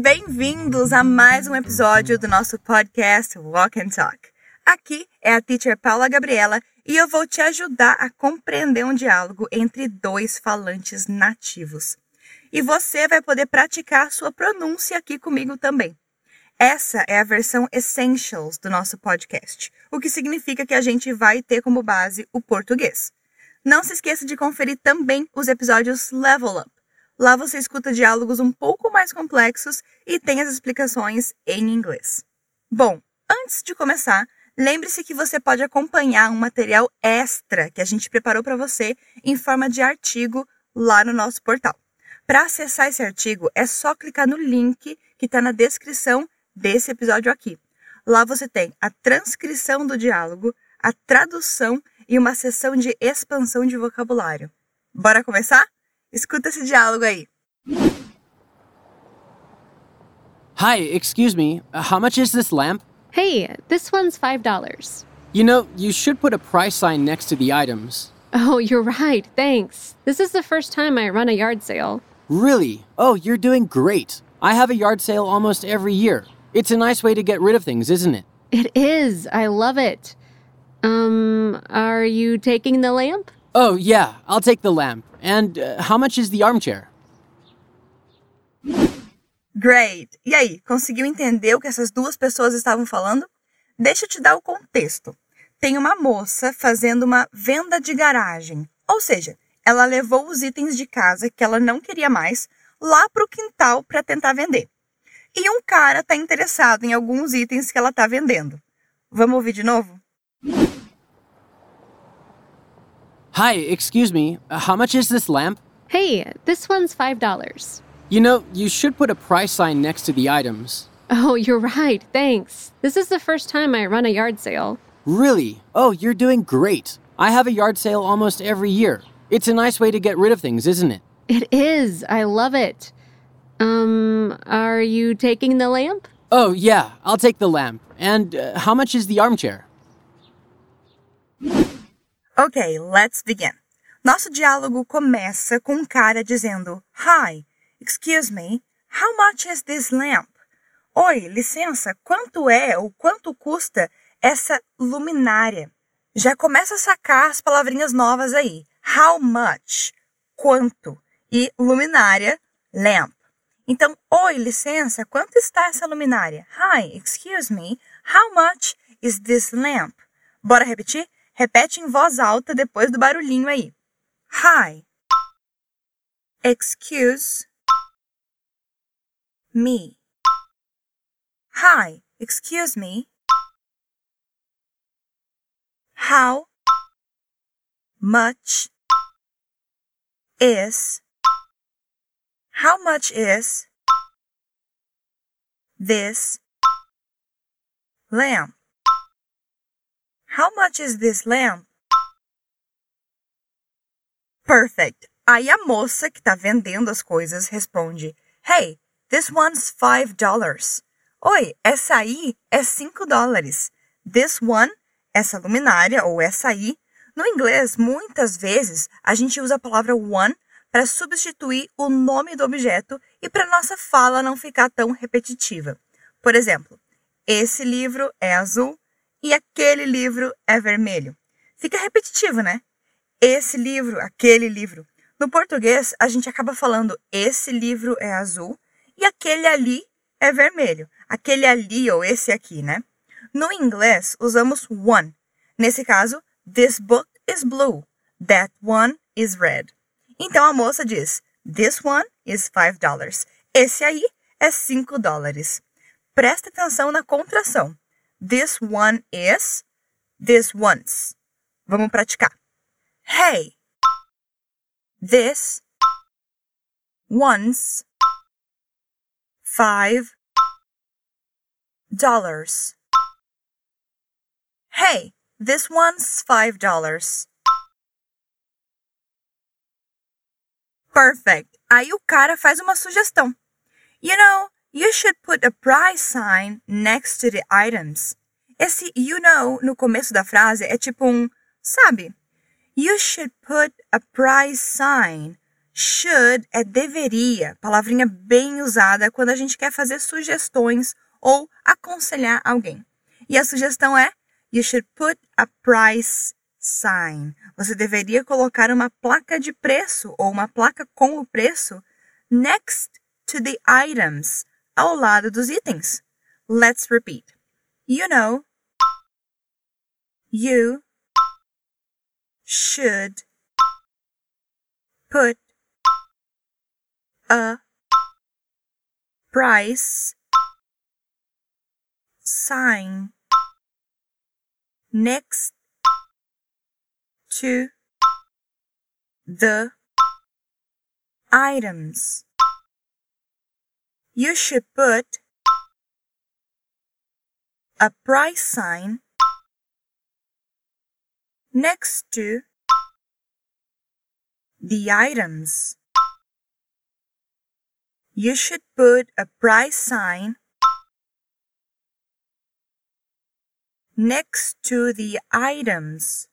bem-vindos a mais um episódio do nosso podcast Walk and Talk. Aqui é a teacher Paula Gabriela e eu vou te ajudar a compreender um diálogo entre dois falantes nativos. E você vai poder praticar sua pronúncia aqui comigo também. Essa é a versão Essentials do nosso podcast, o que significa que a gente vai ter como base o português. Não se esqueça de conferir também os episódios Level Up. Lá você escuta diálogos um pouco mais complexos e tem as explicações em inglês. Bom, antes de começar, lembre-se que você pode acompanhar um material extra que a gente preparou para você em forma de artigo lá no nosso portal. Para acessar esse artigo, é só clicar no link que está na descrição desse episódio aqui. Lá você tem a transcrição do diálogo, a tradução e uma sessão de expansão de vocabulário. Bora começar? Escuta esse diálogo aí. Hi, excuse me. Uh, how much is this lamp? Hey, this one's $5. You know, you should put a price sign next to the items. Oh, you're right, thanks. This is the first time I run a yard sale. Really? Oh, you're doing great. I have a yard sale almost every year. It's a nice way to get rid of things, isn't it? It is. I love it. Um, are you taking the lamp? Oh, yeah, I'll take the lamp. And uh, how much is the armchair? Great! E aí, conseguiu entender o que essas duas pessoas estavam falando? Deixa eu te dar o contexto. Tem uma moça fazendo uma venda de garagem, ou seja, ela levou os itens de casa que ela não queria mais lá para o quintal para tentar vender. E um cara está interessado em alguns itens que ela está vendendo. Vamos ouvir de novo? Hi, excuse me. How much is this lamp? Hey, this one's $5. You know, you should put a price sign next to the items. Oh, you're right, thanks. This is the first time I run a yard sale. Really? Oh, you're doing great. I have a yard sale almost every year. It's a nice way to get rid of things, isn't it? It is. I love it. Um, are you taking the lamp? Oh, yeah, I'll take the lamp. And uh, how much is the armchair? Ok, let's begin. Nosso diálogo começa com um cara dizendo: Hi, excuse me, how much is this lamp? Oi, licença, quanto é ou quanto custa essa luminária? Já começa a sacar as palavrinhas novas aí. How much? Quanto? E luminária, lamp. Então, oi, licença, quanto está essa luminária? Hi, excuse me, how much is this lamp? Bora repetir? Repete em voz alta depois do barulhinho aí. Hi. Excuse me. Hi, excuse me. How much is how much is this lamp? How much is this lamp? Perfect. Aí a moça que está vendendo as coisas responde: Hey, this one's five dollars. Oi, essa aí é cinco dólares. This one, essa luminária ou essa aí. No inglês, muitas vezes a gente usa a palavra one para substituir o nome do objeto e para nossa fala não ficar tão repetitiva. Por exemplo, esse livro é azul, e aquele livro é vermelho. Fica repetitivo, né? Esse livro, aquele livro. No português, a gente acaba falando esse livro é azul e aquele ali é vermelho. Aquele ali ou esse aqui, né? No inglês, usamos one. Nesse caso, this book is blue. That one is red. Então a moça diz: This one is five dollars. Esse aí é cinco dólares. Presta atenção na contração. This one is. This once. Vamos praticar. Hey. This. Once. Five. Dollars. Hey, this one's five dollars. Perfect. Aí o cara faz uma sugestão. You know, You should put a price sign next to the items. Esse you know no começo da frase é tipo um, sabe? You should put a price sign Should é deveria, palavrinha bem usada quando a gente quer fazer sugestões ou aconselhar alguém. E a sugestão é: You should put a price sign. Você deveria colocar uma placa de preço ou uma placa com o preço next to the items, ao lado dos itens. Let's repeat. You know, you. Should. Put. A. Price. Sign. Next. To. The. Items. You should put a price sign next to the items. You should put a price sign next to the items.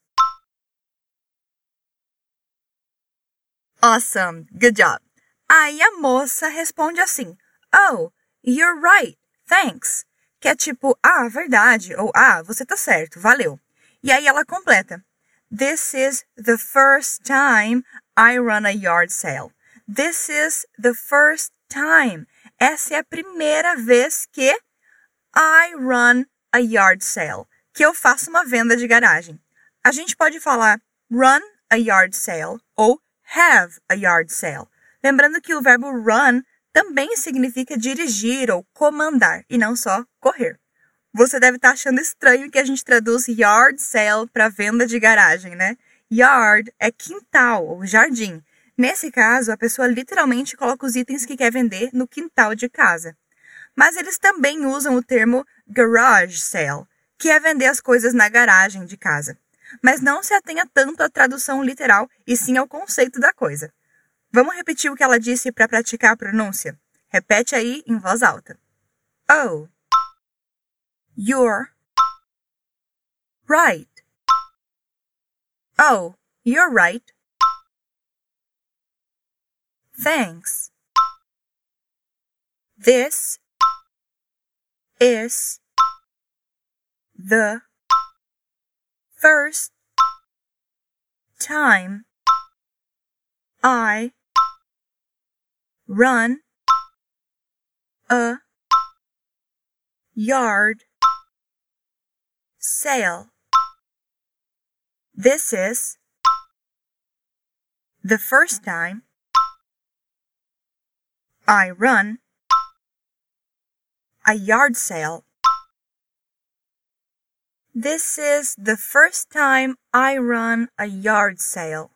Awesome, good job. Aí a moça responde assim: Oh, you're right, thanks. Que é tipo, ah, verdade, ou ah, você tá certo, valeu. E aí ela completa: This is the first time I run a yard sale. This is the first time. Essa é a primeira vez que I run a yard sale, que eu faço uma venda de garagem. A gente pode falar run a yard sale ou have a yard sale. Lembrando que o verbo run também significa dirigir ou comandar e não só correr. Você deve estar achando estranho que a gente traduz yard sale para venda de garagem, né? Yard é quintal ou jardim. Nesse caso, a pessoa literalmente coloca os itens que quer vender no quintal de casa. Mas eles também usam o termo garage sale, que é vender as coisas na garagem de casa. Mas não se atenha tanto à tradução literal e sim ao conceito da coisa. Vamos repetir o que ela disse para praticar a pronúncia? Repete aí em voz alta. Oh, you're right. Oh, you're right. Thanks. This is the first time I run a yard sale. This is the first time I run a yard sale. This is the first time I run a yard sale.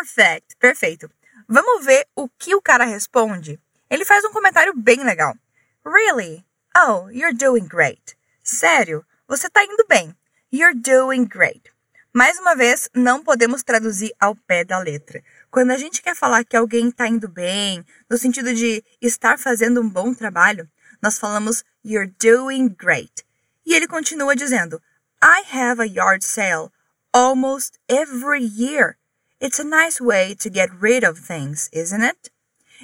Perfect, perfeito. Vamos ver o que o cara responde. Ele faz um comentário bem legal. Really? Oh, you're doing great. Sério, você tá indo bem. You're doing great. Mais uma vez, não podemos traduzir ao pé da letra. Quando a gente quer falar que alguém está indo bem, no sentido de estar fazendo um bom trabalho, nós falamos You're doing great. E ele continua dizendo I have a yard sale almost every year. It's a nice way to get rid of things, isn't it?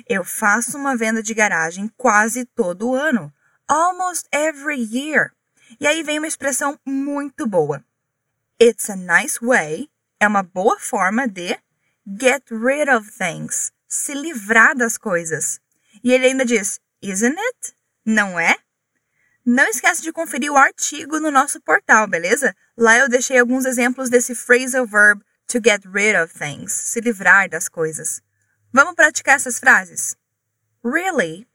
Eu faço uma venda de garagem quase todo ano. Almost every year. E aí vem uma expressão muito boa. It's a nice way é uma boa forma de get rid of things, se livrar das coisas. E ele ainda diz, isn't it? Não é? Não esquece de conferir o artigo no nosso portal, beleza? Lá eu deixei alguns exemplos desse phrasal verb to get rid of things, se livrar das coisas. Vamos praticar essas frases? Really?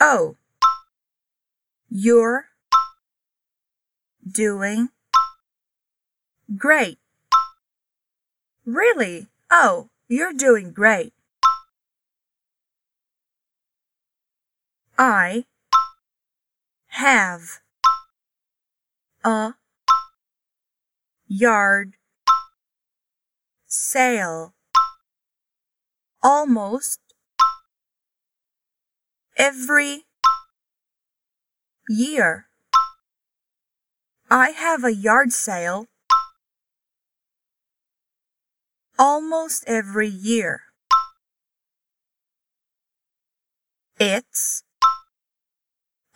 Oh. You're doing Great. Really? Oh, you're doing great. I have a yard sale almost every year. I have a yard sale almost every year. It's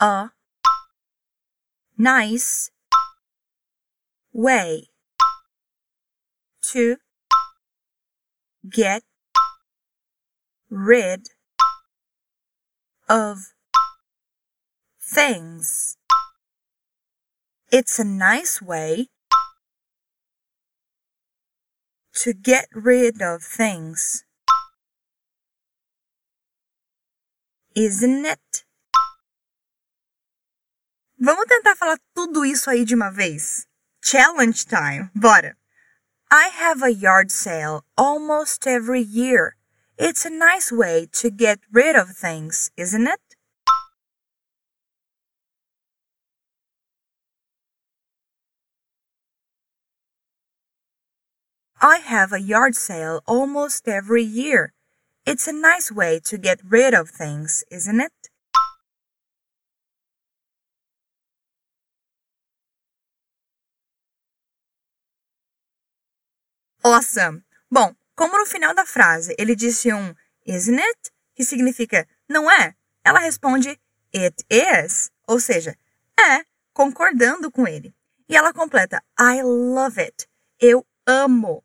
a nice way to get rid of things. It's a nice way to get rid of things. Isn't it? Vamos tentar falar tudo isso aí de uma vez. Challenge time. Bora. I have a yard sale almost every year. It's a nice way to get rid of things, isn't it? I have a yard sale almost every year. It's a nice way to get rid of things, isn't it? Awesome! Bom, como no final da frase ele disse um isn't it, que significa não é, ela responde it is, ou seja, é, concordando com ele. E ela completa I love it, eu amo.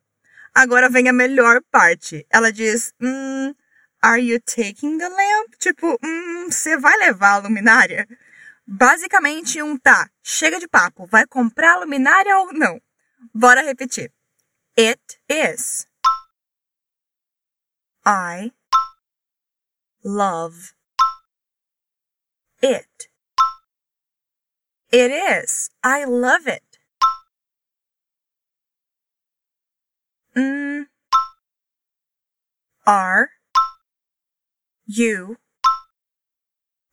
Agora vem a melhor parte. Ela diz: hum, Are you taking the lamp? Tipo, hum, você vai levar a luminária? Basicamente, um tá, chega de papo, vai comprar a luminária ou não? Bora repetir. It is. I love it. It is. I love it. Mm. Are you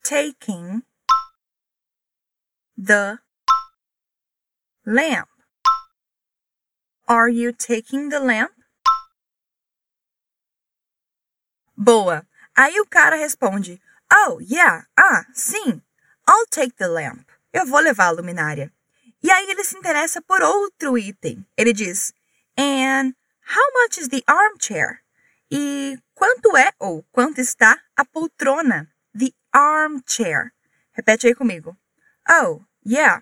taking the lamp? Are you taking the lamp? Boa. Aí o cara responde: Oh, yeah, ah, sim. I'll take the lamp. Eu vou levar a luminária. E aí ele se interessa por outro item. Ele diz: And how much is the armchair? E quanto é ou quanto está a poltrona? The armchair. Repete aí comigo. Oh, yeah.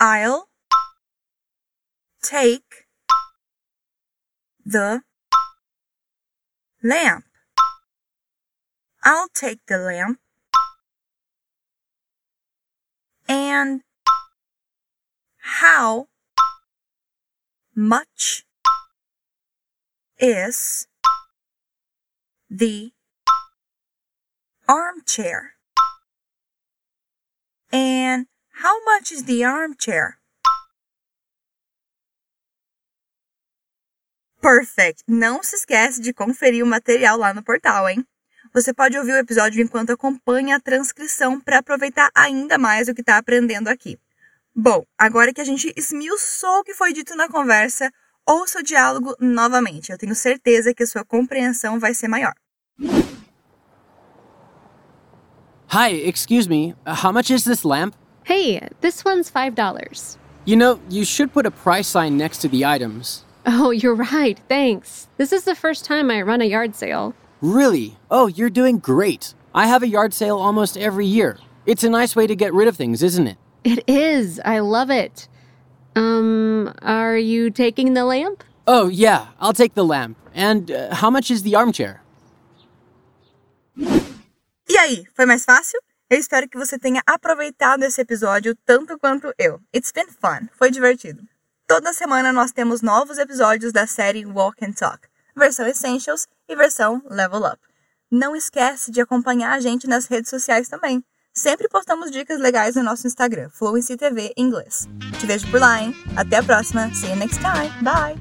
I'll take the lamp. I'll take the lamp. And how much is the armchair? And how much is the armchair? Perfect! Não se esquece de conferir o material lá no portal, hein? Você pode ouvir o episódio enquanto acompanha a transcrição para aproveitar ainda mais o que está aprendendo aqui. Bom, agora que a gente esmiuçou o que foi dito na conversa, ouça o diálogo novamente. Eu tenho certeza que a sua compreensão vai ser maior. Hi, excuse me. How much is this lamp? Hey, this one's $5. You know, you should put a price sign next to the items. Oh, you're right. Thanks. This is the first time I run a yard sale. Really? Oh, you're doing great. I have a yard sale almost every year. It's a nice way to get rid of things, isn't it? It is. I love it. Um, are you taking the lamp? Oh, yeah, I'll take the lamp. And uh, how much is the armchair? E aí, foi mais fácil? Eu espero que você tenha aproveitado esse episódio tanto quanto eu. It's been fun. Foi divertido. Toda semana nós temos novos episódios da série Walk and Talk, versão Essentials e versão Level Up. Não esquece de acompanhar a gente nas redes sociais também. Sempre postamos dicas legais no nosso Instagram, Fluency TV Inglês. Te vejo por lá, hein? Até a próxima. See you next time. Bye!